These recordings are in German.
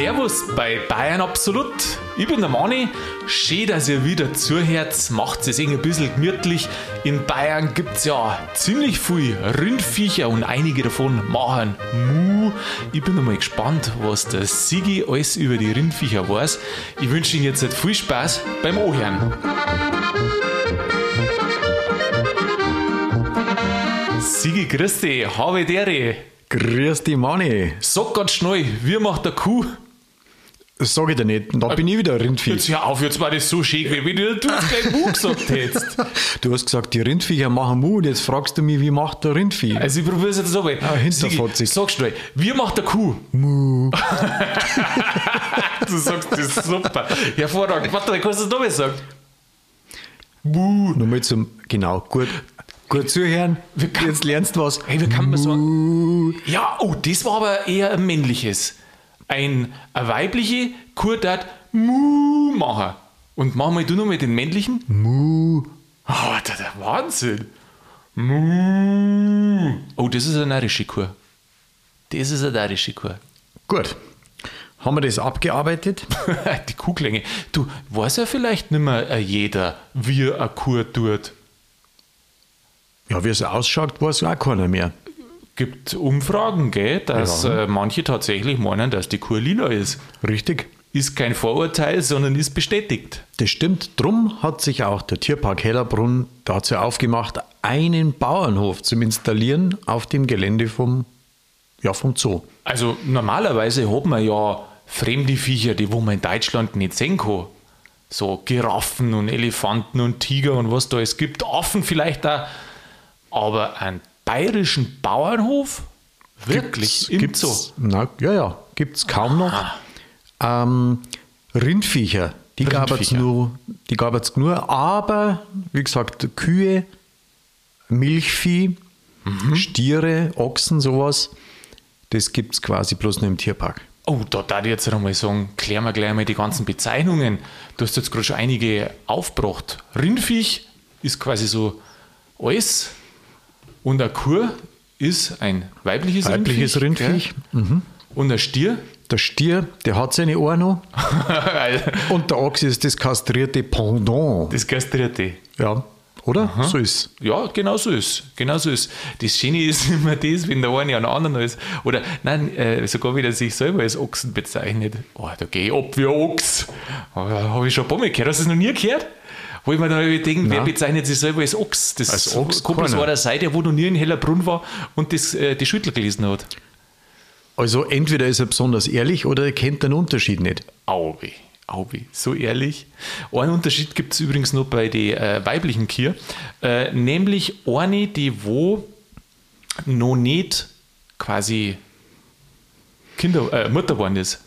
Servus bei Bayern Absolut. Ich bin der Mani. Schön, dass ihr wieder zuhört. Macht es ein bisschen gemütlich. In Bayern gibt es ja ziemlich viel Rindviecher und einige davon machen Mu. Ich bin mal gespannt, was der Sigi alles über die Rindviecher weiß. Ich wünsche Ihnen jetzt viel Spaß beim Ohren. Sigi, grüß dich. Habe dere. Grüß dich, Mani. Sag ganz schnell, wie macht der Kuh? Das sag ich dir nicht. Da bin ich wieder ein Rindvieh. Jetzt hör auf, jetzt war das so schick, wie du du dein Mu gesagt hättest. Du hast gesagt, die Rindviecher machen Mu und jetzt fragst du mich, wie macht der Rindvieh? Also ich probiere es jetzt so. Ah, hinterfotzig. Sag schnell, wie macht der Kuh? Mu. Du sagst das super. Hervorragend. Warte, kannst du das nochmal sagen? Mu. Nochmal zum, genau, gut. Gut zuhören. kann- Jetzt lernst du was. Hey, wie kann man sagen? Ja, oh, das war aber eher ein männliches. Ein, eine weibliche Kuh tat Mu machen. Und mach mal du noch mit den männlichen. Mu. Oh, der, der Wahnsinn. Mu. Oh, das ist eine närrische Kuh. Das ist eine närrische Kuh. Gut. Haben wir das abgearbeitet? Die Kuhklänge. Du, weiß ja vielleicht nicht mehr äh, jeder, wie eine Kuh tut. Ja, wie es ausschaut, weiß auch keiner mehr. Gibt Umfragen, gell, dass Ja. äh, manche tatsächlich meinen, dass die Kuh lila ist. Richtig. Ist kein Vorurteil, sondern ist bestätigt. Das stimmt. Drum hat sich auch der Tierpark Hellerbrunn dazu aufgemacht, einen Bauernhof zu installieren auf dem Gelände vom, ja, vom Zoo. Also normalerweise hat man ja fremde Viecher, die wo man in Deutschland nicht sehen kann. So Giraffen und Elefanten und Tiger und was da es gibt. Affen vielleicht auch. Aber einen bayerischen Bauernhof? Wirklich? Im gibt's, Zoo? Na, ja, ja, gibt es kaum noch. Ähm, Rindviecher, die gab es nur, die gab es nur, aber wie gesagt, Kühe, Milchvieh, Mhm. Stiere, Ochsen, sowas, das gibt es quasi bloß nur im Tierpark. Oh, da darf ich jetzt einmal sagen, klären wir gleich mal die ganzen Bezeichnungen. Du hast jetzt gerade schon einige aufgebracht. Rindviech ist quasi so alles und eine Kuh ist ein weibliches, Weibliches Rindviech. Rindviech. gell? Und ein Stier. Der Stier, der hat seine Ohren noch. Und der Ochs ist das kastrierte Pendant. das Gastrierte. Ja, oder? So ist Ja, genau so ist. Genau so ist. Das Schöne ist immer das, wenn der eine an den anderen ist. Oder nein, äh, sogar wieder sich selber als Ochsen bezeichnet. Oh, da gehe ich ab wie ein Ochs. Habe ich schon ein paar Mal gehört. Hast du das noch nie gehört? Wo ich mir dann denke, wer Nein. bezeichnet sich selber als Ochs? Das Als Ochs einer sein, der wo noch nie in Hellerbrunn war und das, äh, die Schüttel gelesen hat. Also entweder ist er besonders ehrlich oder er kennt den Unterschied nicht. Auwe, auwe, so ehrlich. Einen Unterschied gibt es übrigens noch bei den äh, weiblichen Kier, äh, nämlich eine, die wo noch nicht quasi Kinder, äh, Mutter geworden ist.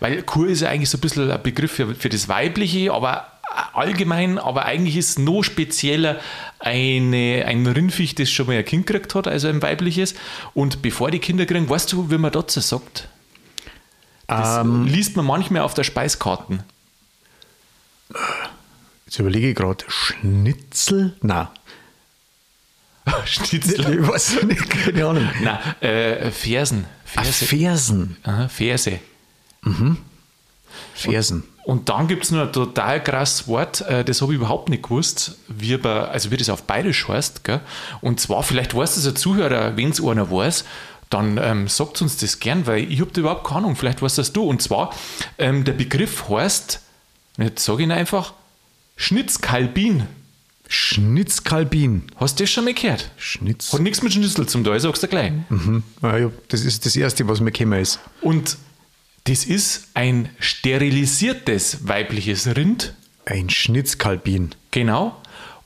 Weil Kur ist ja eigentlich so ein bisschen ein Begriff für, für das Weibliche, aber allgemein, aber eigentlich ist noch spezieller eine, ein Rindviech, das schon mal ein Kind gekriegt hat, also ein weibliches. Und bevor die Kinder kriegen, weißt du, wie man dazu sagt? Das liest man manchmal auf der Speiskarte. Jetzt überlege ich gerade, Schnitzel? Nein. Schnitzel. Ich weiß nicht, keine Ahnung. Nein, äh, Fersen. Ferse. Fersen. Aha, Ferse. Fersen. Und dann gibt es noch ein total krasses Wort, äh, das habe ich überhaupt nicht gewusst, wie, bei, also wie das auf Bayerisch heißt. Gell? Und zwar, vielleicht weiß das ein Zuhörer, wenn es einer weiß, dann ähm, sagt uns das gern, weil ich habe da überhaupt keine Ahnung, vielleicht weißt das du. Und zwar, ähm, der Begriff heißt, jetzt sage ich ihn einfach, Schnitzkalbin. Schnitzkalbin. Hast du das schon mal gehört? Schnitz. Hat nichts mit Schnitzel zum tun, ich sag's dir gleich. Mhm. Ja, das ist das Erste, was mir gekommen ist. Und das ist ein sterilisiertes weibliches Rind, Ein Schnitzkalbin. genau.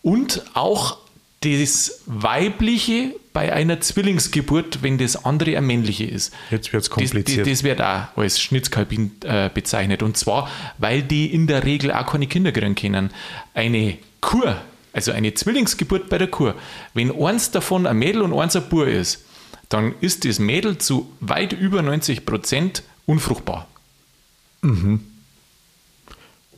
Und auch das weibliche bei einer Zwillingsgeburt, wenn das andere ein männliche ist. Jetzt wird's Das, kompliziert. das, das wird auch als Schnitzkalbin äh, bezeichnet. Und zwar, weil die in der Regel auch keine Kinder kriegen können. Eine Kur, also eine Zwillingsgeburt bei der Kur, wenn eins davon ein Mädel und eins ein Bur ist, dann ist das Mädel zu weit über 90 Prozent unfruchtbar.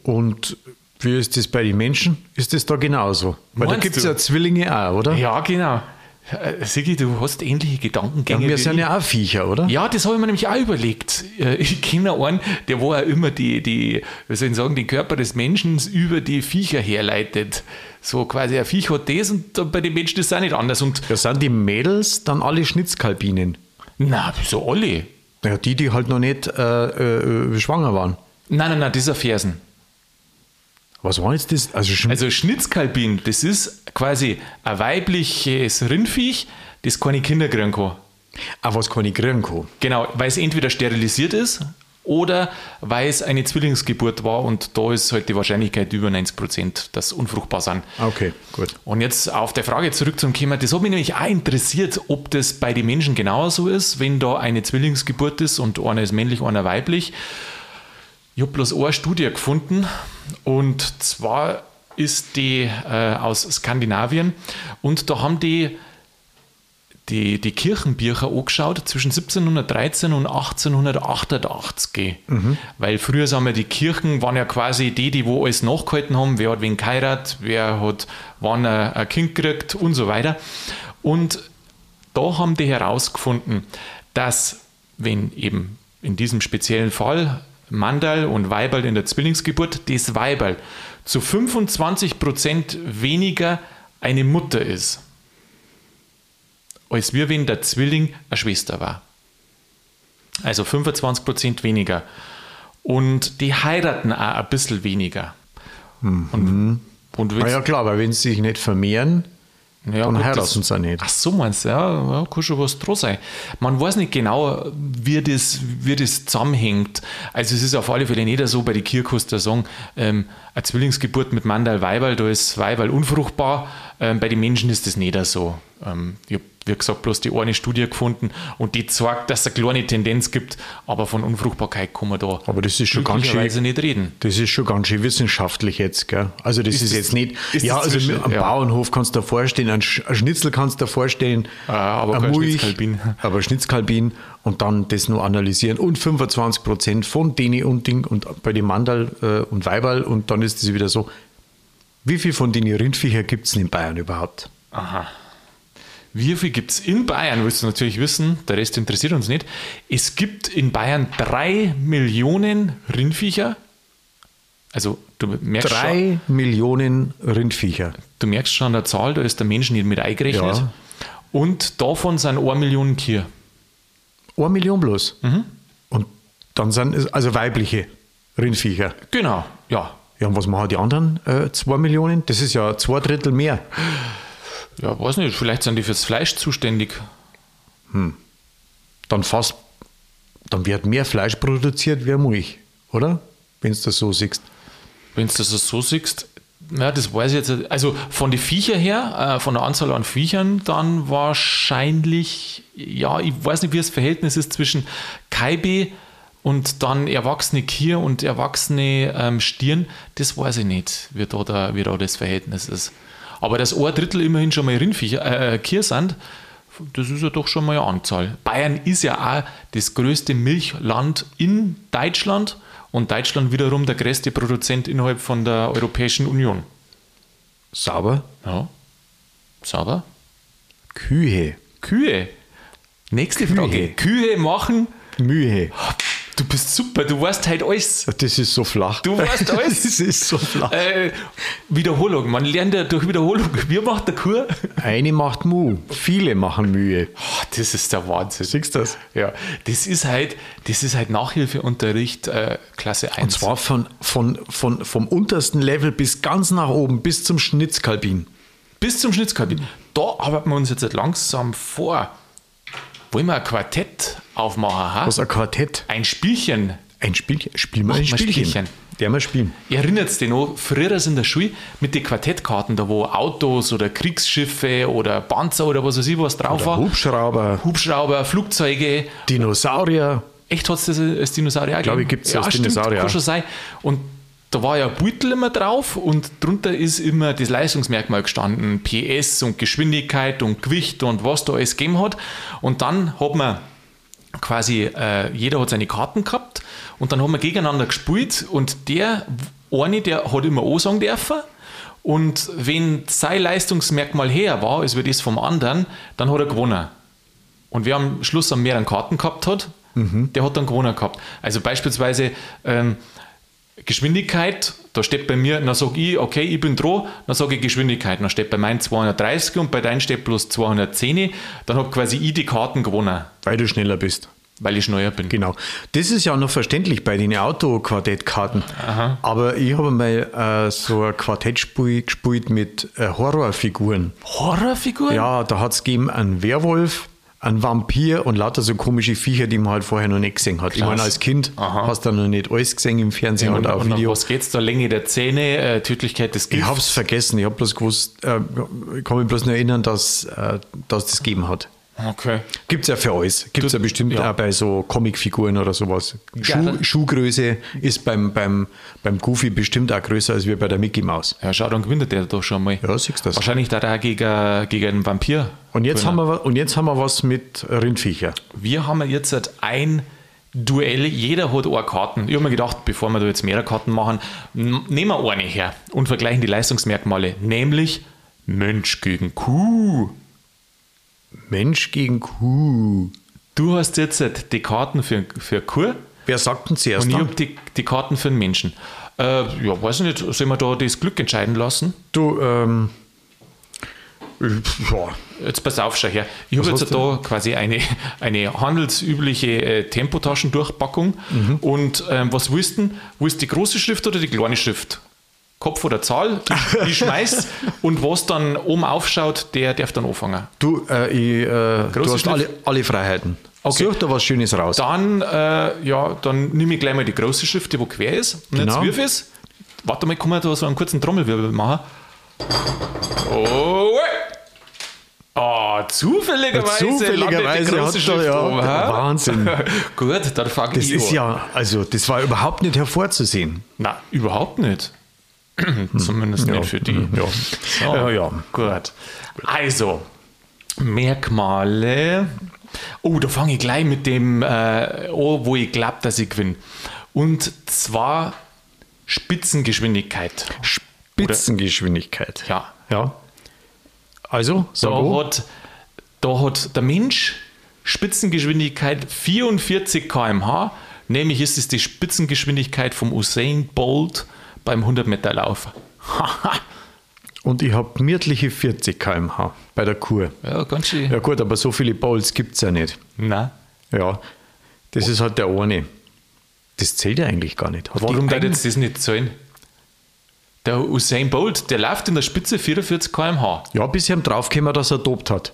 Und wie ist das bei den Menschen? Ist das da genauso? Weil da Meinst gibt es ja Zwillinge auch, oder? Ja, genau. Äh, Sigi, du hast ähnliche Gedankengänge. Ja, wir sind ja auch Viecher, oder? Ja, das habe ich mir nämlich auch überlegt. Äh, Ich kenne einen, der wo er immer die, die, wie soll ich sagen, den Körper des Menschen über die Viecher herleitet. So quasi, ein Viech hat das und bei den Menschen ist es auch nicht anders. Und Ja, sind die Mädels dann alle Schnitzkalbinen? na, wieso alle? Ja, die, die halt noch nicht äh, äh, schwanger waren. Nein, nein, nein, das ist ein Fersen. Was war jetzt das? Also, schon, Also Schnitzkalbin, das ist quasi ein weibliches Rindviech, das keine Kinder kriegen kann. auch was kann ich kriegen kann. Genau, weil es entweder sterilisiert ist oder weil es eine Zwillingsgeburt war und da ist halt die Wahrscheinlichkeit über 90 Prozent, dass unfruchtbar sind. Okay, gut. Und jetzt auf der Frage zurück zum Thema, das hat mich nämlich auch interessiert, ob das bei den Menschen genauso ist, wenn da eine Zwillingsgeburt ist und einer ist männlich, einer weiblich. Ich habe bloß eine Studie gefunden und zwar ist die äh, aus Skandinavien und da haben die die, die Kirchenbücher angeschaut zwischen 1713 und 1888. Weil früher sagen wir, die Kirchen waren ja quasi die, die wo alles nachgehalten haben, wer hat wen geheiratet, wer hat wann ein, ein Kind gekriegt und so weiter. Und da haben die herausgefunden, dass wenn eben in diesem speziellen Fall Mandal und Weiberl in der Zwillingsgeburt, das Weiberl zu 25% weniger eine Mutter ist als wir, wenn der Zwilling eine Schwester war. Also 25% weniger. Und die heiraten auch ein bisschen weniger. Und, und Na ja, klar, weil wenn sie sich nicht vermehren, ja, dann gut, heiraten das- sie auch nicht. Ach so, meinst du, ja, ja, kann schon was dran sein. Man weiß nicht genau, wie das, wie das zusammenhängt. Also es ist auf alle Fälle nicht so bei den Kirchhoster sagen, ähm, eine Zwillingsgeburt mit Mandal Weiberl, da ist Weiberl unfruchtbar. Ähm, bei den Menschen ist das nicht so. Ähm, ich habe, wie gesagt, bloß die eine Studie gefunden und die zeigt, dass es eine kleine Tendenz gibt, aber von Unfruchtbarkeit kann man da Aber das ist schon ganz schön- nicht reden. Das ist schon ganz schön wissenschaftlich jetzt, gell? Also das ist, Ist das- jetzt nicht, ist ja, also zwischen- am ja. Bauernhof kannst du dir vorstellen, ein, Sch- ein Schnitzel kannst du dir vorstellen, Ah, aber Mulch, Schnitzkalbin. aber Schnitzkalbin und dann das nur analysieren und 25 Prozent von denen und Ding und bei den Mandal äh, und Weiberl und dann ist es wieder so, wie viel von den Rindviecher gibt es in Bayern überhaupt? Aha. Wie viel gibt es in Bayern, willst du natürlich wissen, der Rest interessiert uns nicht. Es gibt in Bayern drei Millionen Rindviecher. Also du merkst, schon, Drei Millionen Rindviecher. du merkst schon an der Zahl, da ist der Mensch nicht mit eingerechnet. Ja. Und davon sind eine Million Tier. Eine Million bloß. Mhm. Und dann sind es also weibliche Rindviecher. Genau, ja. Ja, und was machen die anderen äh, zwei Millionen? Das ist ja zwei Drittel mehr. Ja, weiß nicht, vielleicht sind die fürs Fleisch zuständig. Dann fast, dann wird mehr Fleisch produziert wie Milch, oder? Wenn du das so siehst. Wenn du das so siehst, ja, das weiß ich jetzt. Also von den Viecher her, äh, von der Anzahl an Viechern, dann wahrscheinlich, ja, ich weiß nicht, wie das Verhältnis ist zwischen Kaibe und dann erwachsene Kier und erwachsene ähm, Stirn. Das weiß ich nicht, wie da, da, wie da das Verhältnis ist. Aber dass ein Drittel immerhin schon mal Rindviecher, äh, Kier sind, das ist ja doch schon mal eine Anzahl. Bayern ist ja auch das größte Milchland in Deutschland und Deutschland wiederum der größte Produzent innerhalb von der Europäischen Union. Sauber. Ja. Sauber. Kühe. Kühe. Nächste Kühe. Frage. Kühe machen. Mühe. Du bist super, du weißt halt alles. Das ist so flach. Du weißt alles. das ist so flach. Äh, Wiederholung. Man lernt ja durch Wiederholung. Wie macht der Kuh? Eine macht Mu, viele machen Mühe. Oh, das ist der Wahnsinn. Siehst du das? Ja, das ist halt, das ist halt Nachhilfeunterricht äh, Klasse 1. Und zwar von, von, von, vom untersten Level bis ganz nach oben, bis zum Schnitzkalbin. bis zum Schnitzkabin. Da arbeiten wir uns jetzt langsam vor. Wollen wir ein Quartett aufmachen? Ha? Was ein Quartett. Ein Spielchen. Ein Spielchen. Spielen wir Mach ein mal Spielchen. Spielchen. Der mal spielen. Erinnert es dich noch, früher in der Schule mit den Quartettkarten, da wo Autos oder Kriegsschiffe oder Panzer oder was weiß ich was drauf war. Hubschrauber, Hubschrauber, Flugzeuge. Dinosaurier. Echt hat es das als Dinosaurier Glaube ich, gibt's als stimmt, Dinosaurier. Kann schon sein. Und da war ja ein Beutel immer drauf und drunter ist immer das Leistungsmerkmal gestanden. PS und Geschwindigkeit und Gewicht und was da alles gegeben hat. Und dann hat man quasi, äh, jeder hat seine Karten gehabt Und dann haben wir gegeneinander gespielt und der eine, der hat immer O sagen dürfen. Und wenn sein Leistungsmerkmal her war, als wir das vom anderen, dann hat er gewonnen. Und wer am Schluss am mehreren Karten gehabt hat, der hat dann gewonnen gehabt. Also beispielsweise ähm, Geschwindigkeit, da steht bei mir, dann sage ich, okay, ich bin dran, dann sage ich Geschwindigkeit, dann steht bei meinem 230 und bei deinem steht bloß 210, dann habe quasi ich die Karten gewonnen, Weil du schneller bist. Weil ich schneller bin. Genau. Das ist ja noch verständlich bei den Autoquartettkarten. Aber ich habe mal äh, so ein Quartettspiel gespielt mit äh, Horrorfiguren. Horrorfiguren? Ja, da hat es gegeben einen Werwolf, einen Vampir und lauter so komische Viecher, die man halt vorher noch nicht gesehen hat. Ich meine, als Kind Aha. hast du noch nicht alles gesehen im Fernsehen und, oder auf und Video. was geht's da? Länge der Zähne, äh, Tödlichkeit des Ich Gifts? habe es vergessen. Ich habe bloß gewusst, äh, ich kann mich bloß nur erinnern, dass, äh, dass das gegeben hat. Okay. Gibt es ja für alles. Gibt es ja bestimmt ja. auch bei so Comicfiguren oder sowas. Schuh, dann- Schuhgröße ist beim, beim, beim Goofy bestimmt auch größer als wir bei der Mickey Maus. Ja, schau, dann gewinnt der doch schon mal. Ja, siehst du das. Wahrscheinlich da da gegen, gegen einen Vampir. Und jetzt, haben wir, und jetzt haben wir was mit Rindviecher. Wir haben jetzt ein Duell, jeder hat eine Karten. Ich habe mir gedacht, bevor wir da jetzt mehrere Karten machen, nehmen wir eine her und vergleichen die Leistungsmerkmale, nämlich Mensch gegen Kuh. Mensch gegen Kuh. Du hast jetzt halt die Karten für, für Kuh Wer sagt denn zuerst? und ich habe die, die Karten für den Menschen. Äh, ja, weiß ich nicht, sollen wir da das Glück entscheiden lassen? Du, ähm, ja, Jetzt pass auf, schau her. Ich habe jetzt da quasi eine, eine handelsübliche äh, Tempotaschendurchpackung. Mhm. Und ähm, was willst du? Willst du die große Schrift oder die kleine Schrift? Kopf oder Zahl? Ich, ich schmeiß. und was dann oben aufschaut, der darf dann anfangen. du, äh, ich, äh, du hast alle, alle Freiheiten. Okay. Such da was Schönes raus. Dann, äh, ja, dann nehme ich gleich mal die große Schrift, die wo quer ist. Und Genau. jetzt wirf es. Warte mal, kann man da so einen kurzen Trommelwirbel machen? Oh, Oh, zufälligerweise, Zufälligerweise hat er, ja, oben? Wahnsinn. Gut, dann fange Das ich ist an. ja, also das war überhaupt nicht hervorzusehen. Na, überhaupt nicht. Zumindest nicht für die. Ja. So, Ja, ja. Gut. Also, Merkmale. Oh, da fange ich gleich mit dem äh, an, wo ich glaube, dass ich gewinne. Und zwar Spitzengeschwindigkeit. Spitzengeschwindigkeit. Ja. Ja. Also, Da wo. hat, da hat der Mensch Spitzengeschwindigkeit 44 km/h, nämlich ist es die Spitzengeschwindigkeit vom Usain Bolt beim 100 Meter Lauf. Und ich habe gemütliche 40 km/h bei der Kur. ja, ganz schön. Ja gut, aber so viele Bowls gibt es ja nicht. Na, Ja, das ist halt der eine. Das zählt ja eigentlich gar nicht. Hat warum da jetzt das nicht zahlen? Der Usain Bolt, der läuft in der Spitze 44 km/h. Ja, bis ihm draufgekommen, dass er dopt hat.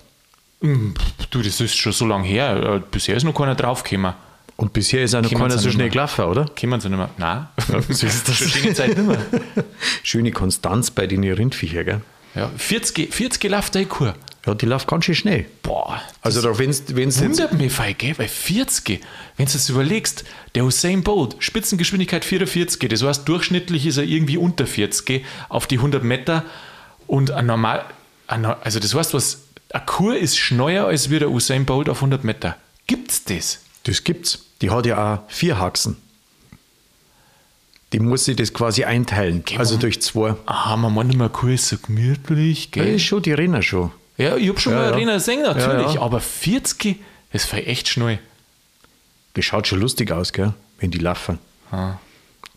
Hm, Du, das ist schon so lange her. Äh, Bisher ist noch keiner draufgekommen. Und bisher ist auch noch keiner so schnell gelaufen, oder? Kommen sie nicht mehr? Nein. so ist das. Schöne Zeit nicht mehr. Schöne Konstanz bei den Rindviecher, gell? Ja, 40, 40 läuft der Kur. Ja, die läuft ganz schön schnell. Boah, Also, da, wenn du jetzt. wundert mich voll, gell? Weil 40, wenn du das überlegst, der Usain Bolt, Spitzengeschwindigkeit 44, das heißt, durchschnittlich ist er irgendwie unter 40 auf die 100 Meter und ein normal, ein, also das heißt, was, eine Kur ist schneller als wie der Usain Bolt auf 100 Meter. Gibt's das? Das gibt's. Die hat ja auch vier Haxen. Die muss sich das quasi einteilen. also wir- durch zwei. Aha, man meint immer, ist so gemütlich, Ja, gell? ist schon die Renner schon. Ja, ich habe schon Ja, mal ja. Arena gesehen, natürlich, Ja, ja. aber 40, das war echt schnell. Das schaut schon lustig aus, gell? Wenn die laufen. Ah.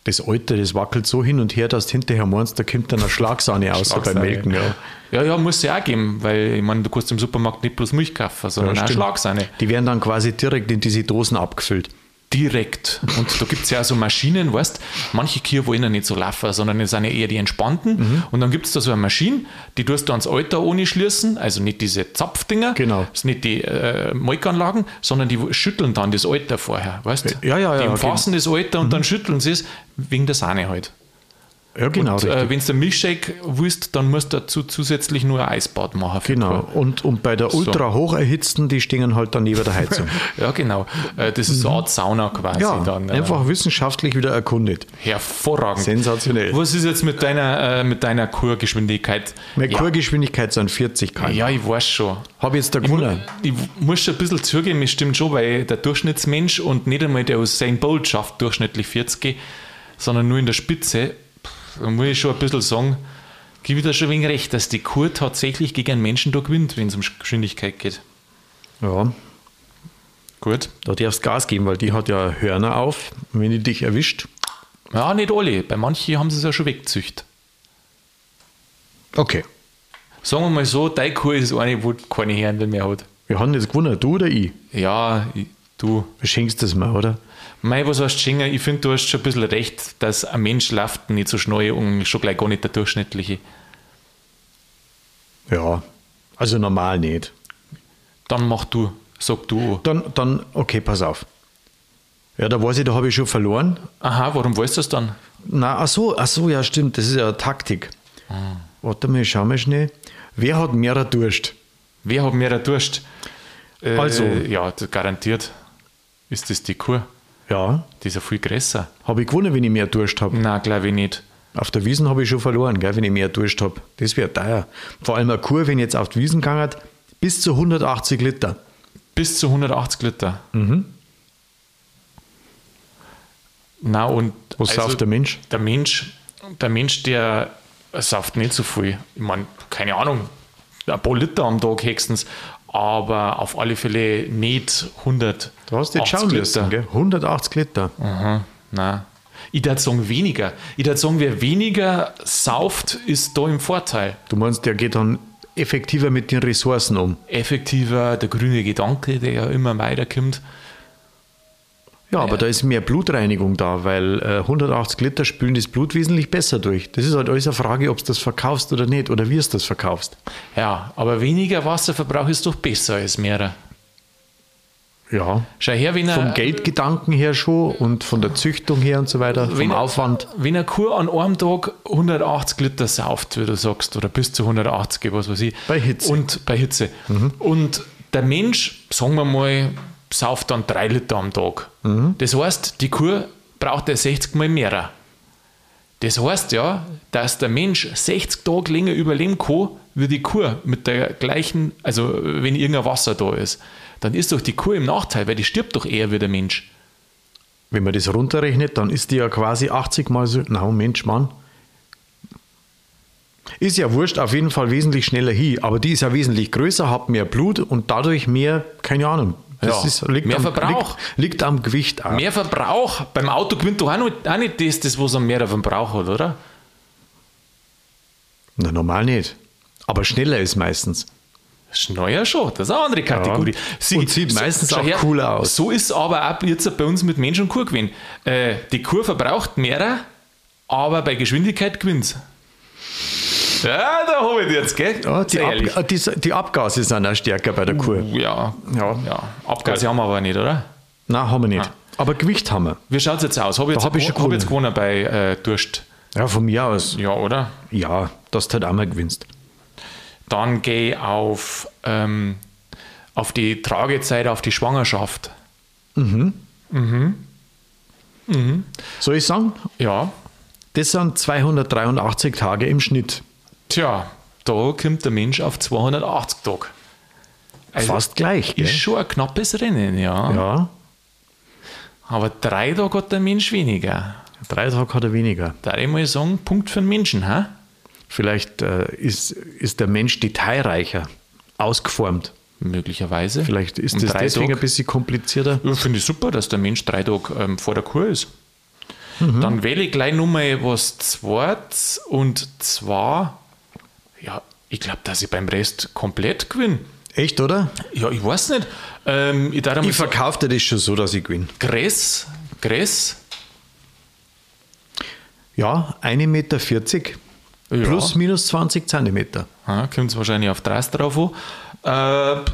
Das Alter, das wackelt so hin und her, dass du hinterher meinst, da kommt dann eine Schlagsahne aus beim. Melken. Ja. Ja, ja, muss es ja auch geben, weil ich meine, du kannst im Supermarkt nicht bloß Milch kaufen, sondern auch stimmt. Schlagsahne. Die werden dann quasi direkt in diese Dosen abgefüllt. Direkt. Und da gibt es ja auch so Maschinen, weißt manche Kühe wollen ja nicht so laufen, sondern es sind ja eher die entspannten. Mhm. Und dann gibt es da so eine Maschine, die tust du ans Alter ohne schließen, also nicht diese Zapfdinger, Genau. das sind nicht die äh, Molkanlagen, sondern die schütteln dann das Alter vorher, weißt Ja, ja, Die ja, Mhm. umfassen das Alter und dann schütteln sie es wegen der Sahne halt. Ja, genau, Und äh, wenn du einen Milchshake willst, dann musst du dazu zusätzlich nur ein Eisbad machen. Genau. Und, und bei der ultra hoch erhitzten, die stehen halt dann neben der Heizung. Ja, genau. Äh, das ist so eine Art Sauna quasi ja, dann. äh, einfach wissenschaftlich wieder erkundet. Hervorragend. Sensationell. Was ist jetzt mit deiner, äh, mit deiner Kurgeschwindigkeit? Meine ja. Kurgeschwindigkeit sind 40 km. ja, ich weiß schon. Habe jetzt da Ich, mu- gewonnen. ich muss schon ein bisschen zugeben, es stimmt schon, weil der Durchschnittsmensch und nicht einmal der Usain Bolt schafft durchschnittlich 40, sondern nur in der Spitze. Da muss ich schon ein bisschen sagen, gebe ich da schon ein wenig recht, dass die Kur tatsächlich gegen einen Menschen da gewinnt, wenn es um Geschwindigkeit geht. Ja, Gut. da darfst du Gas geben, weil die hat ja Hörner auf. Wenn die dich erwischt, Ja, nicht alle. Bei manchen haben sie es ja schon weggezücht. okay. Sagen wir mal so, deine Kur ist eine, wo keine Hände mehr hat. Wir haben jetzt gewonnen, du oder ich? Ja, ich- du. Du schenkst das mal, oder? Mei, was hast du Schengen? Ich finde, du hast schon ein bisschen recht, dass ein Mensch läuft nicht so schnell und schon gleich gar nicht der durchschnittliche. Ja, also normal nicht. Dann mach du, sag du. Dann, dann, okay, pass auf. Ja, da weiß ich, da habe ich schon verloren. Aha, warum weißt du das dann? Na, ach so, ach so, ja, stimmt, das ist ja eine Taktik. Warte mal, schau mal schnell. Wer hat mehr Durst? Wer hat mehr Durst? Äh, Also. Ja, garantiert ist das die Kur. Ja, Die ist ja viel größer. habe ich gewonnen, wenn ich mehr Durst habe. Nein, glaube ich nicht. Auf der Wiesen habe ich schon verloren, gell, wenn ich mehr Durst habe. Das wäre teuer. Vor allem eine Kur, wenn ich jetzt auf die Wiesen gegangen hat, bis zu 180 Liter. Bis zu 180 Liter. Mhm. Na und Was also sauft der Mensch? Der Mensch, der Mensch, der sauft nicht so viel. Ich meine, keine Ahnung, ein paar Liter am Tag höchstens, aber auf alle Fälle nicht 100. Du hast jetzt schauen müssen, gell? 180 Liter. Aha, nein. Ich würde sagen weniger. Ich würde sagen, wer weniger sauft, ist da im Vorteil. Du meinst, der geht dann effektiver mit den Ressourcen um. Effektiver, der grüne Gedanke, der ja immer weiterkommt. Ja, aber da ist mehr Blutreinigung da, weil äh, 180 Liter spülen das Blut wesentlich besser durch. Das ist halt alles eine Frage, ob du das verkaufst oder nicht oder wie du das verkaufst. Ja, aber weniger Wasserverbrauch ist doch besser als mehr. Ja. Schau her, wenn er, Vom Geldgedanken her schon und von der Züchtung her und so weiter, vom wenn er- Aufwand. Wenn eine Kuh an einem Tag 180 Liter sauft, wie du sagst, oder bis zu 180, was weiß ich. Bei Hitze. Mhm. Und bei Hitze. Und der Mensch, sagen wir mal, sauft dann 3 Liter am Tag. Mhm. Das heißt, die Kuh braucht ja 60 Mal mehr. Das heißt ja, dass der Mensch 60 Tage länger überleben kann, wie die Kuh mit der gleichen, also wenn irgendein Wasser da ist. Dann ist doch die Kuh im Nachteil, weil die stirbt doch eher wie der Mensch. Wenn man das runterrechnet, dann ist die ja quasi 80 mal so. Na, Mensch, Mann. Ist ja wurscht, auf jeden Fall wesentlich schneller hin. Aber die ist ja wesentlich größer, hat mehr Blut und dadurch mehr, keine Ahnung. Das Ja, ist, liegt, mehr am, Verbrauch. Liegt, liegt am Gewicht auch. Mehr Verbrauch. Beim Auto gewinnt doch auch nicht, auch nicht das, das, was am mehr Verbrauch hat, oder? Na, normal nicht. Aber schneller ist meistens. Schneller schon, das ist eine andere Kategorie. Und sieht meistens auch cooler aus. So ist es aber auch jetzt bei uns mit Mensch und Kuh gewesen. Äh, die Kuh verbraucht mehr, aber bei Geschwindigkeit gewinnt Ja, da habe ich die jetzt, gell? Ja, die. Ab, die, die Abgase sind auch stärker bei der Kur. ja, Ja. ja. Abgase haben wir aber nicht, oder? Nein, haben wir nicht. Ah. Aber Gewicht haben wir. Wie schaut es jetzt aus? Habe ich, jetzt- hab ich schon hab ich jetzt gewonnen. bei äh, Durst? Ja, von mir aus. Ja, oder? Ja, dass du halt auch mal gewinnst. Dann gehe ich auf, ähm, auf die Tragezeit, auf die Schwangerschaft. Soll ich sagen? Ja, Das sind 283 Tage im Schnitt. Tja, da kommt der Mensch auf 280 Tage. Also Fast gleich, gell? Ist schon ein knappes Rennen, ja. Ja, Aber drei Tage hat der Mensch weniger. drei Tage hat er weniger. Da ich mal sagen, Punkt für den Menschen, hä? Vielleicht äh, ist, ist der Mensch detailreicher, ausgeformt. Möglicherweise. Vielleicht ist Um das deswegen Tage- ein bisschen komplizierter. Ja, finde ich super, dass der Mensch drei Tage ähm, vor der Kur ist. Mhm. Dann wähle ich gleich nochmal was zweites und zwar, ja, ich glaube, dass ich beim Rest komplett gewinne. Echt, oder? Ja, ich weiß nicht. Ähm, ich Ich verkaufe dir das schon so, dass ich gewinne. Gress, Gress, Ja, 1,40 Meter. Ja. Plus, minus 20 Zentimeter. ja, kommt es wahrscheinlich auf 30 drauf an. Äh,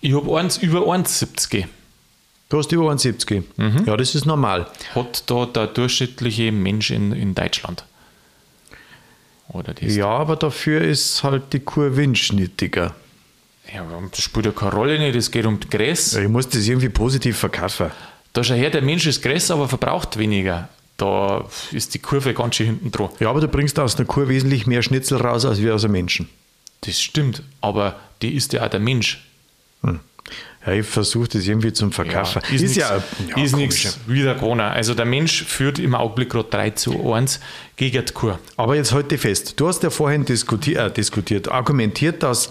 ich habe eins über 1,70. Du hast über 1,70. Ja, das ist normal. Hat da der durchschnittliche Mensch in, in Deutschland. Oder das. Ja, aber dafür ist halt die Kur windschnittiger. Ja, das spielt ja keine Rolle nicht, es geht um die Gräs. Ja, Ich muss das irgendwie positiv verkaufen. Da schau her, der Mensch ist größer, aber verbraucht weniger. Da ist die Kurve ganz schön hinten dran. Ja, aber du bringst aus einer Kur wesentlich mehr Schnitzel raus als wir aus einem Menschen. Das stimmt, aber die ist ja auch der Mensch. Ja, ich versuche das irgendwie zum Verkaufen. ist ist ja, nix- ja ist nichts wieder gewonnen. Also der Mensch führt im Augenblick gerade 3 zu 1 gegen die Kur. Aber jetzt halte fest. Du hast ja vorhin diskutiert, äh, diskutiert, argumentiert, dass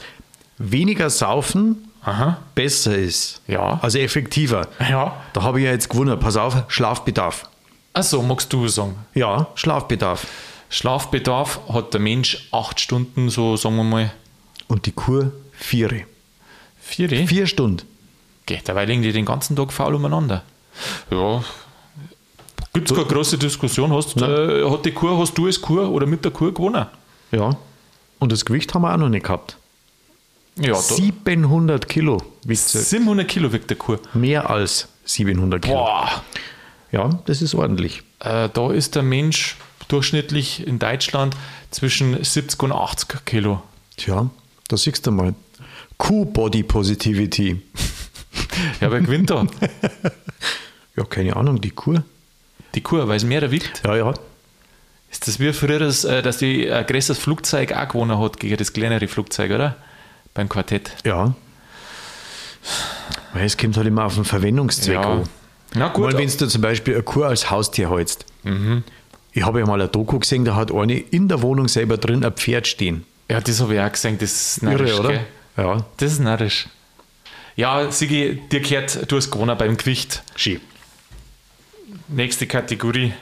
weniger Saufen Aha. besser ist. Ja. Also effektiver. Ja. Da habe ich ja jetzt gewonnen. Pass auf, Schlafbedarf. Achso, magst du sagen? Ja, Schlafbedarf. Schlafbedarf hat der Mensch 8 Stunden, so sagen wir mal, Und die Kur vier. 4. Vier Stunden. Geht, dabei liegen die den ganzen Tag faul umeinander. Ja. Gibt es keine große Diskussion? Hast, äh, hat die Kur, hast du als Kur oder mit der Kur gewonnen? Ja. Und das Gewicht haben wir auch noch nicht gehabt. Ja, da, 700 Kilo. wiegt sie. 700 Kilo wiegt der Kur. Mehr als 700 Kilo. Boah. Ja, das ist ordentlich. Äh, da ist der Mensch durchschnittlich in Deutschland zwischen 70 und 80 Kilo. Tja, da siehst du mal. Q-Body Positivity. Ja, wer gewinnt da? Ja, keine Ahnung, die Kur. Die Kur, weil es mehr wiegt. Ja, ja. Ist das wie früher, das, äh, dass die ein größeres Flugzeug auch gewonnen hat gegen das kleinere Flugzeug, oder? Beim Quartett. Ja. Weil es kommt halt immer auf den Verwendungszweck Ja. an. Na gut. Wenn du zum Beispiel eine Kur als Haustier hältst. Ich habe ja mal eine Doku gesehen, da hat eine in der Wohnung selber drin ein Pferd stehen. Ja, das habe ich auch gesehen, das ist narrisch, Irre, oder? gell? Ja. Das ist narrisch. Ja, Sigi, dir gehört, du hast gewonnen beim Gewicht. Schön. Nächste Kategorie.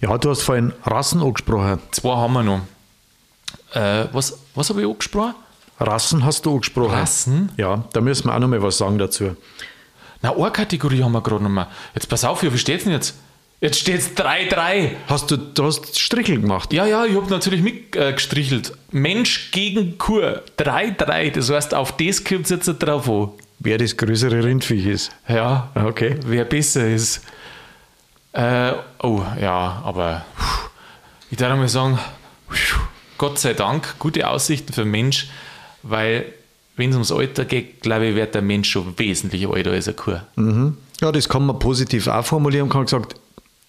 Ja, du hast vorhin Rassen angesprochen. Zwei haben wir noch. Äh, was was habe ich angesprochen? Rassen hast du angesprochen. Rassen? Ja, da müssen wir auch noch mal was sagen dazu. Na, eine Kategorie haben wir gerade noch mal. Jetzt pass auf, wie steht's denn jetzt? Jetzt steht's 3-3. Hast du, du hast Strichel gemacht? Ja, ja, ich habe natürlich mitgestrichelt. Äh. Mensch gegen Kur. 3-3. Das heißt, auf das kommt es jetzt drauf an. Wer das größere Rindviech ist. Ja, Okay. wer besser ist. Äh, oh, ja, aber ich darf mal sagen, Gott sei Dank, gute Aussichten für den Mensch, weil wenn es ums Alter geht, glaube ich, wird der Mensch schon wesentlich älter als eine Kur. Ja, das kann man positiv auch formulieren. Man kann gesagt,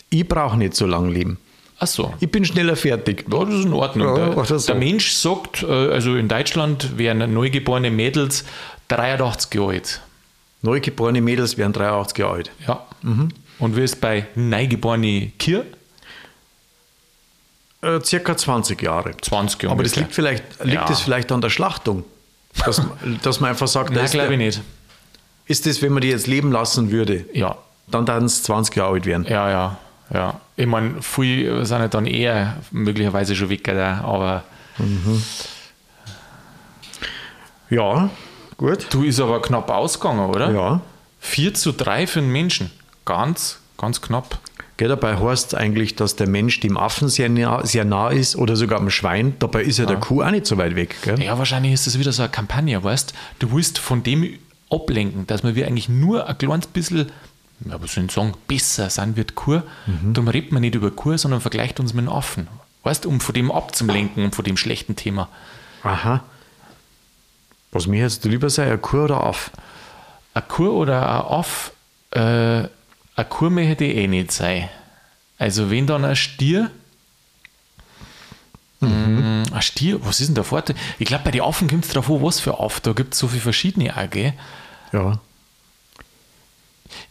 ich brauche nicht so lange leben. Ach so. Ich bin schneller fertig. Ja, das ist in Ordnung. Ja, der, das der so. Mensch sagt, äh, also in Deutschland werden neugeborene Mädels 83 Jahre alt. Neugeborene Mädels werden 83 Jahre alt. Ja. Und wie ist bei neugeborene Kier? Äh, circa 20 Jahre. 20 Jahre. Aber das liegt vielleicht, liegt Ja. das vielleicht an der Schlachtung. Dass, dass man einfach sagt, da Nein, ist, glaube ich nicht. ist das, wenn man die jetzt leben lassen würde, Ja, dann dann es 20 Jahre alt werden. ja, ja. Ja. Ich meine, viele sind ja dann eher möglicherweise schon weg, oder? aber Ja, gut. du ist aber knapp ausgegangen, oder? Ja. 4 zu 3 für den Menschen. Ganz, ganz knapp. Gell, dabei heißt es eigentlich, dass der Mensch dem Affen sehr nah, sehr nah ist oder sogar am Schwein. Dabei ist ja der Kuh auch nicht so weit weg. Gell? Ja, wahrscheinlich ist das wieder so eine Kampagne, weißt du? willst von dem ablenken, dass wir wir eigentlich nur ein kleines bisschen, ja, was soll ich sagen, besser sind wird Kur. Darum redet man nicht über Kur, sondern vergleicht uns mit einem Affen. Weißt du, um von dem abzulenken und von dem schlechten Thema. Aha. Was mir jetzt lieber sei, ein Kuh oder Aff? Ein Kur oder ein Aff, äh, ein Kur möchte ich eh nicht sein. Also wenn dann ein Stier, Mm, ein Stier, was ist denn der Vorteil? Ich glaube, bei den Affen kommt es darauf an, was für Aff. Da gibt es so viele verschiedene auch, gell? Ja.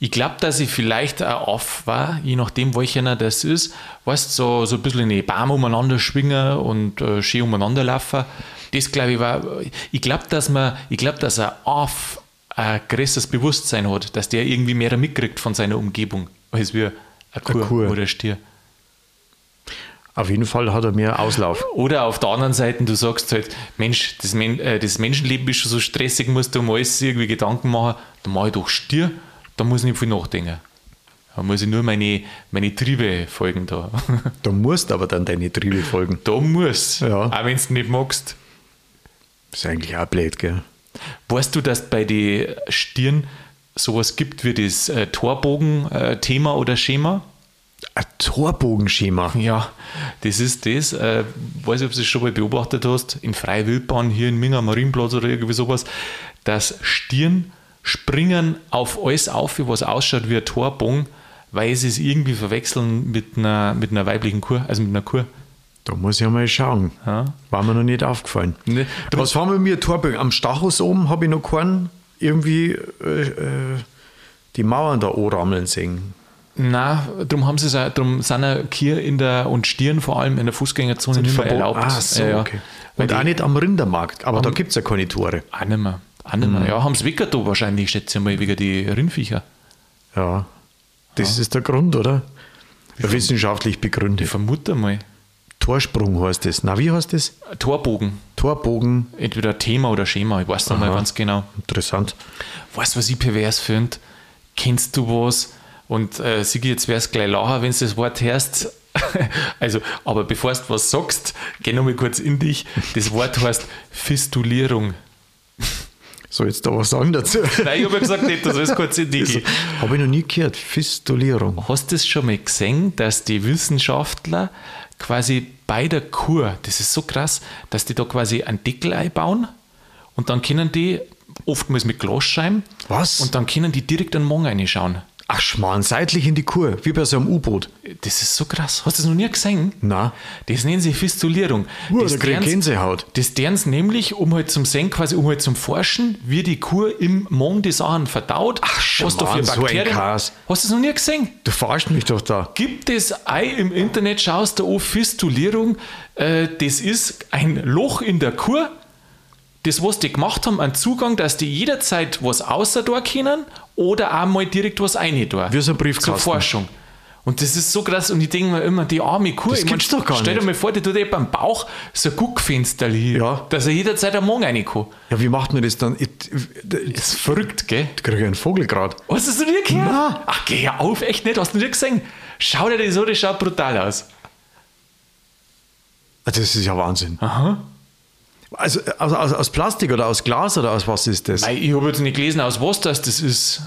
Ich glaube, dass ich vielleicht ein Aff war, je nachdem, welcher das ist. Weißt so, so ein bisschen in die Baum umeinander schwingen und äh, schön umeinander laufen. Das glaube ich war. Ich glaube, dass man, ich glaube, dass ein Aff ein größeres Bewusstsein hat, dass der irgendwie mehr mitkriegt von seiner Umgebung, als wir ein Kur, Kur. oder ein Stier. Auf jeden Fall hat er mehr Auslauf. Oder auf der anderen Seite, du sagst halt, Mensch, das, Men äh, das Menschenleben ist schon so stressig, musst du um alles irgendwie Gedanken machen, da mache ich doch Stier, da muss ich nicht viel nachdenken. Da muss ich nur meine, meine Triebe folgen da. Da musst aber dann deine Triebe folgen. da muss, Ja. auch wenn du nicht magst. Ist eigentlich auch blöd, gell? Weißt du, dass bei den Stieren sowas gibt wie das äh, Torbogen-Thema oder Schema? Ein Torbogenschema. Ja, das ist das. Äh, weiß nicht, ob du es schon mal beobachtet hast, in freier Wildbahn hier in Minga Marienplatz oder irgendwie sowas, dass Stirn springen auf alles auf, was ausschaut wie ein Torbogen, weil sie es irgendwie verwechseln mit einer, mit einer weiblichen Kur, also mit einer Kur. Da muss ich mal schauen. Ja. War mir noch nicht aufgefallen. Ne, Was haben wir mir Torbogen? Am Stachus oben habe ich noch keinen irgendwie äh, äh, die Mauern da anrammeln sehen. Na, darum haben sie darum sind ja Kier in der und Stieren vor allem in der Fußgängerzone nicht mehr erlaubt. Ah, so, Ja, okay. Und die- auch nicht am Rindermarkt, aber da gibt es ja keine Tore. Auch nicht mehr. Nicht mehr. Ja, haben sie weg da wahrscheinlich, schätze ich mal, wegen die Rindviecher. Ja, das ist der Grund, oder? Wissenschaftlich Ich begründet. vermute mal. Torsprung heißt das. Na, wie heißt das? Torbogen. Torbogen. Entweder Thema oder Schema, ich weiß nicht mal ganz genau. Interessant. Weißt du, was ich pervers finde? Kennst du was? Und äh, Sigi, jetzt wär's gleich lacher, wenn du das Wort hörst. also, aber bevor du was sagst, geh noch mal kurz in dich. Das Wort heißt Fistulierung. Soll ich jetzt da was sagen dazu? Nein, ich habe ja gesagt, nicht, das ist kurz in dich. gehen. Habe ich noch nie gehört. Fistulierung. Hast du das schon mal gesehen, dass die Wissenschaftler quasi bei der Kur, das ist so krass, dass die da quasi einen Deckel einbauen und dann können die oftmals mit Glasscheiben Was? und dann können die direkt an den Morgen reinschauen. Ach, Schmarrn, seitlich in die Kur, wie bei so einem U-Boot. Das ist so krass. Hast du das noch nie gesehen? Na. Das nennen sie Fistulierung. Uh, das da tern's- Gänsehaut. Das sie nämlich, um halt zum Sehen, quasi um halt zum Forschen, wie die Kur im Morgen die Sachen verdaut. Ach, für Schmarrn, so ein Bakterien. Chaos. Hast du das noch nie gesehen? Du verarscht mich doch da. Gibt es ein im Internet, schaust du an, Fistulierung, äh, das ist ein Loch in der Kur, das, was die gemacht haben, einen Zugang, dass die jederzeit was außer da können oder auch mal direkt was rein da. Wie so ein Briefkasten. Zur Forschung. Und das ist so krass. Und ich denke mir immer, die arme Kur. Das ich mein, gibt's doch gar Stell dir nicht. mal vor, die tut eben am Bauch so ein Guckfenster hier, Ja. dass er jederzeit am Morgen rein kann. Ja, wie macht man das dann? Ich, Das ist verrückt, gell? ich kriege einen Vogel gerade. Hast du das noch nie gehört? Nein. Ach, geh auf, echt nicht. Hast du noch nie gesehen? Schau dir das an, das schaut brutal aus. Ah, Das ist ja Wahnsinn. Aha. Also aus, aus, aus Plastik oder aus Glas oder aus was ist das? Mei, Ich habe jetzt nicht gelesen, aus was das, das ist.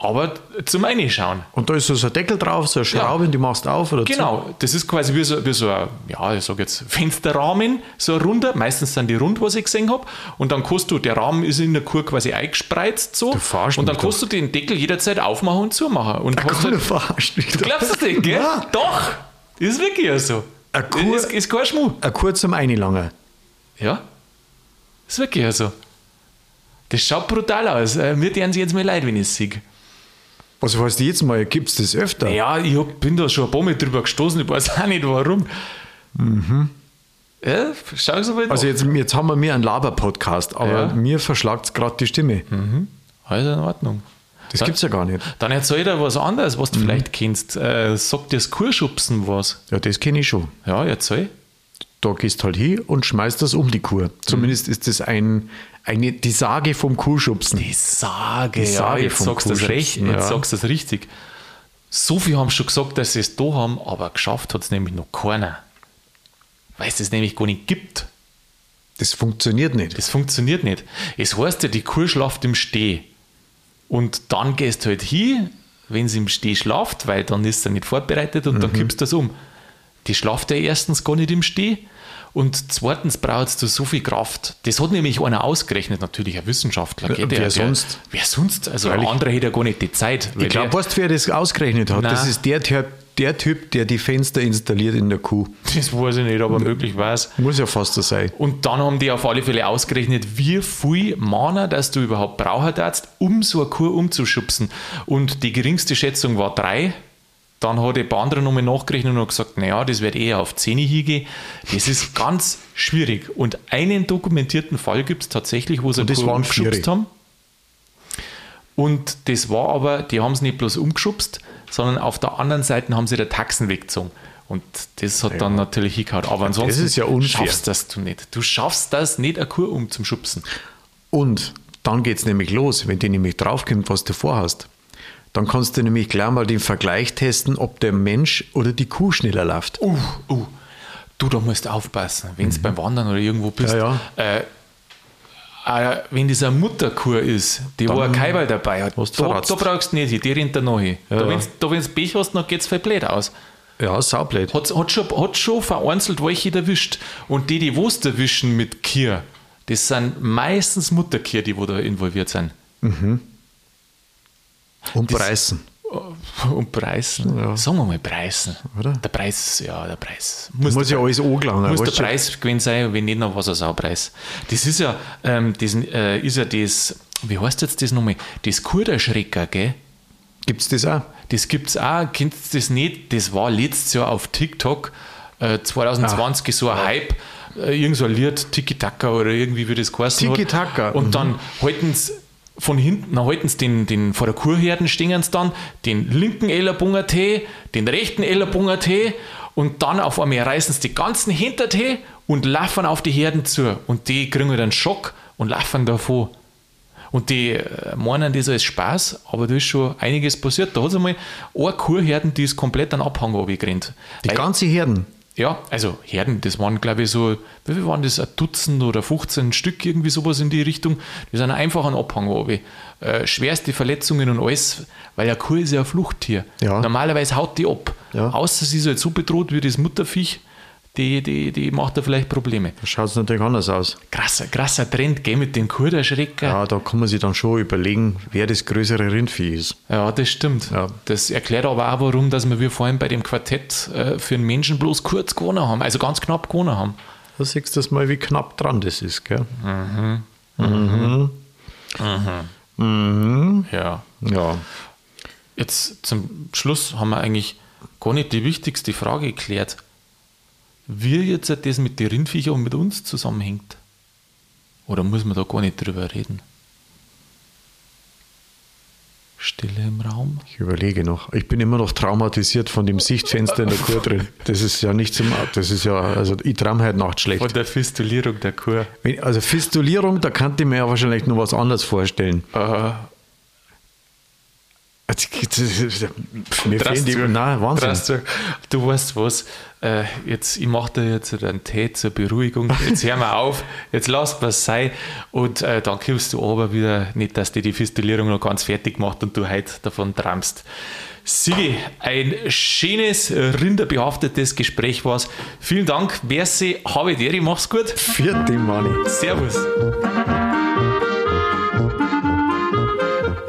Aber zum Reinschauen. Und da ist so ein Deckel drauf, so eine Schraube, die machst du auf oder zu? Genau, das ist quasi wie so, wie so ein, ja, ich sage jetzt Fensterrahmen, so ein runder. Meistens sind die rund, was ich gesehen habe. Und dann kannst du, der Rahmen ist in der Kur quasi eingespreizt so. Du verarschst und dann kannst du den Deckel jederzeit aufmachen und zumachen. Und hast Kunde halt, verarscht mich du glaubst das nicht, gell? Nein. Doch! Ist wirklich ja so. Eine Kur- ist, ist kein Schmuh. Ein kurz zum Einlanger. Ja, ist wirklich so. Das schaut brutal aus. Äh, Mir tun sie jetzt mal leid, wenn ich es sehe. Was heißt jetzt mal? Gibt es das öfter? Ja, ich hab, bin da schon ein paar Mal drüber gestoßen, ich weiß auch nicht warum. Ja, schau so mal Also jetzt, jetzt haben wir mir einen Laber-Podcast, aber Ja. mir verschlagt es gerade die Stimme. Also in Ordnung. Das gibt es ja gar nicht. Dann erzähl dir was anderes, was du vielleicht kennst. Äh, sagt dir das Kurschubsen was? Ja, das kenne ich schon. Ja, erzähl. Da gehst halt hin und schmeißt das um die Kur. Zumindest ist das ein, eine, die Sage vom Kuhschubsen. Die Sage, Die Sage ja, jetzt vom sagst du das recht, jetzt ja. sagst du das richtig. So viel haben schon gesagt, dass sie es da haben, aber geschafft hat es nämlich noch keiner. Weil es das nämlich gar nicht gibt. Das funktioniert nicht. Das funktioniert nicht. Es heißt ja, die Kuh schlaft im Steh. Und dann gehst du halt hin, wenn sie im Steh schlaft, weil dann ist sie nicht vorbereitet und dann kippst du das um. Die schlaft ja erstens gar nicht im Steh und zweitens brauchst du so viel Kraft. Das hat nämlich einer ausgerechnet, natürlich ein Wissenschaftler. wer der, sonst? Wer sonst? Also ein anderer hätte ja gar nicht die Zeit. Ich glaube, weißt du, wer das ausgerechnet hat? Nein. Das ist der, Typ- der Typ, der die Fenster installiert in der Kuh. das weiß ich nicht, aber möglich war es. Muss ja fast so sein. Und dann haben die auf alle Fälle ausgerechnet, wie viel Mana, dass du überhaupt brauchen darfst, um so eine Kur umzuschubsen. Und die geringste Schätzung war drei. Dann hat ein paar andere nochmal nachgerechnet und hat gesagt, naja, das wird eher auf 10 hingehen. Das ist ganz schwierig. Und einen dokumentierten Fall gibt es tatsächlich, wo sie Und das waren umgeschubst vier. haben. Und das war aber, die haben es nicht bloß umgeschubst, sondern auf der anderen Seite haben sie der Taxen weggezogen. Und das hat dann natürlich hingehauen. Aber ansonsten ist ja schaffst das du nicht. Du schaffst das nicht, eine Kur umzuschubsen. Und dann geht es nämlich los, wenn die nämlich draufkommt, was du vorhast. Dann kannst du nämlich gleich mal den Vergleich testen, ob der Mensch oder die Kuh schneller läuft. Uh, uh. Du, da musst du aufpassen, wenn du beim Wandern oder irgendwo bist. Mhm. Ja, Äh, äh, wenn das eine Mutterkuh ist, die wo ein Kaiwal dabei hat, da, da brauchst du nicht hin, die rennt da noch hin. Da, ja. da, wenn du Pech hast, dann geht es voll blöd aus. Ja, saublöd. Hat, hat, schon, hat schon vereinzelt welche erwischt. Und die, die was erwischen mit Kier, das sind meistens Mutterkier, die wo da involviert sind. Und Preisen. Und Preisen. Ja. Sagen wir mal Preisen. Oder? Der Preis, ja, der Preis. Muss, der ja alles angelangen. muss der? Preis gewesen sein, wenn nicht, war es ein Saupreis. Das ist ja, ähm, das äh, ist ja das, wie heißt jetzt das nochmal? Das Kurderschrecker, gell? Gibt es das auch? Das gibt es auch, kennt ihr das nicht? Das war letztes Jahr auf TikTok, äh, 2020 so ein Hype, äh, irgend so ein Lied, Tiki-Taka oder irgendwie wie das geheißen hat. Tiki-Taka, Und mhm. dann halten sie von hinten, dann halten sie den, den, vor der Kurherden stehen sie dann, den linken Ellerbunger Tee, den rechten Ellerbunger Tee und dann auf einmal reißen sie die ganzen Hintertee und laufen auf die Herden zu. Und die kriegen halt einen Schock und laufen davon. Und die äh, meinen das als Spaß, aber da ist schon einiges passiert. Da hat es einmal eine Kurherden, die ist komplett an Abhang runtergerannt. Die Weil- ganze Herden. Ja, also Herden, das waren glaube ich so, wie viel waren das, ein Dutzend oder 15 Stück, irgendwie sowas in die Richtung. Die sind einfach an Abhang runter. Äh, schwerste Verletzungen und alles, weil eine Kuh ist ja ein Fluchttier. Ja. Normalerweise haut die ab. Ja. Außer sie ist halt so bedroht wie das Mutterviech, die, die, die macht da vielleicht Probleme. Da schaut es natürlich anders aus. Krasser, krasser Trend, gell, mit den Kurderschrecker. Ja, da kann man sich dann schon überlegen, wer das größere Rindvieh ist. Ja, das stimmt. Ja. Das erklärt aber auch, warum dass wir, wir vorhin bei dem Quartett äh, für einen Menschen bloß kurz gewonnen haben, also ganz knapp gewonnen haben. Da siehst du das mal, wie knapp dran das ist. Gell? Ja. Ja. Jetzt zum Schluss haben wir eigentlich gar nicht die wichtigste Frage geklärt. Wie jetzt das mit den Rindviechern und mit uns zusammenhängt? Oder muss man da gar nicht drüber reden? Stille im Raum. Ich überlege noch. Ich bin immer noch traumatisiert von dem Sichtfenster in der Kur drin. Das ist ja nicht zum. Das ist ja. Also, ich traum heute Nacht schlecht. Von der Fistulierung der Kur. Also, Fistulierung, da kannte ich mir ja wahrscheinlich noch was anderes vorstellen. Äh, Mir fehlen die. Nein, Wahnsinn. Du weißt was, äh, jetzt, ich mache dir jetzt einen Tee zur Beruhigung. Jetzt hör mal auf, jetzt lass was sein und äh, dann kommst du aber wieder nicht, dass dir die Fistulierung noch ganz fertig macht und du heute davon träumst. Sigi, ein schönes, rinderbehaftetes Gespräch war's. Vielen Dank, merci, habe dir, mach's gut. Vierte Mani. Servus.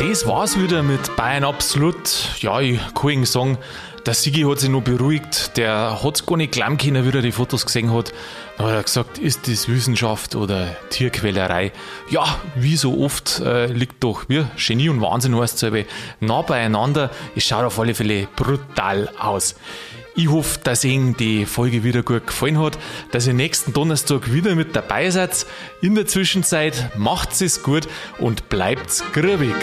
Das war's wieder mit Bayern Absolut. Ja, ich kann Ihnen sagen, der Sigi hat sich noch beruhigt. Der hat es gar nicht glauben können, wie er die Fotos gesehen hat. Dann hat er gesagt, ist das Wissenschaft oder Tierquälerei? Ja, wie so oft äh, liegt doch, wie Genie und Wahnsinn heißt es nah beieinander. Es schaut auf alle Fälle brutal aus. Ich hoffe, dass Ihnen die Folge wieder gut gefallen hat, dass ihr nächsten Donnerstag wieder mit dabei seid. In der Zwischenzeit macht's es gut und bleibt's grübig.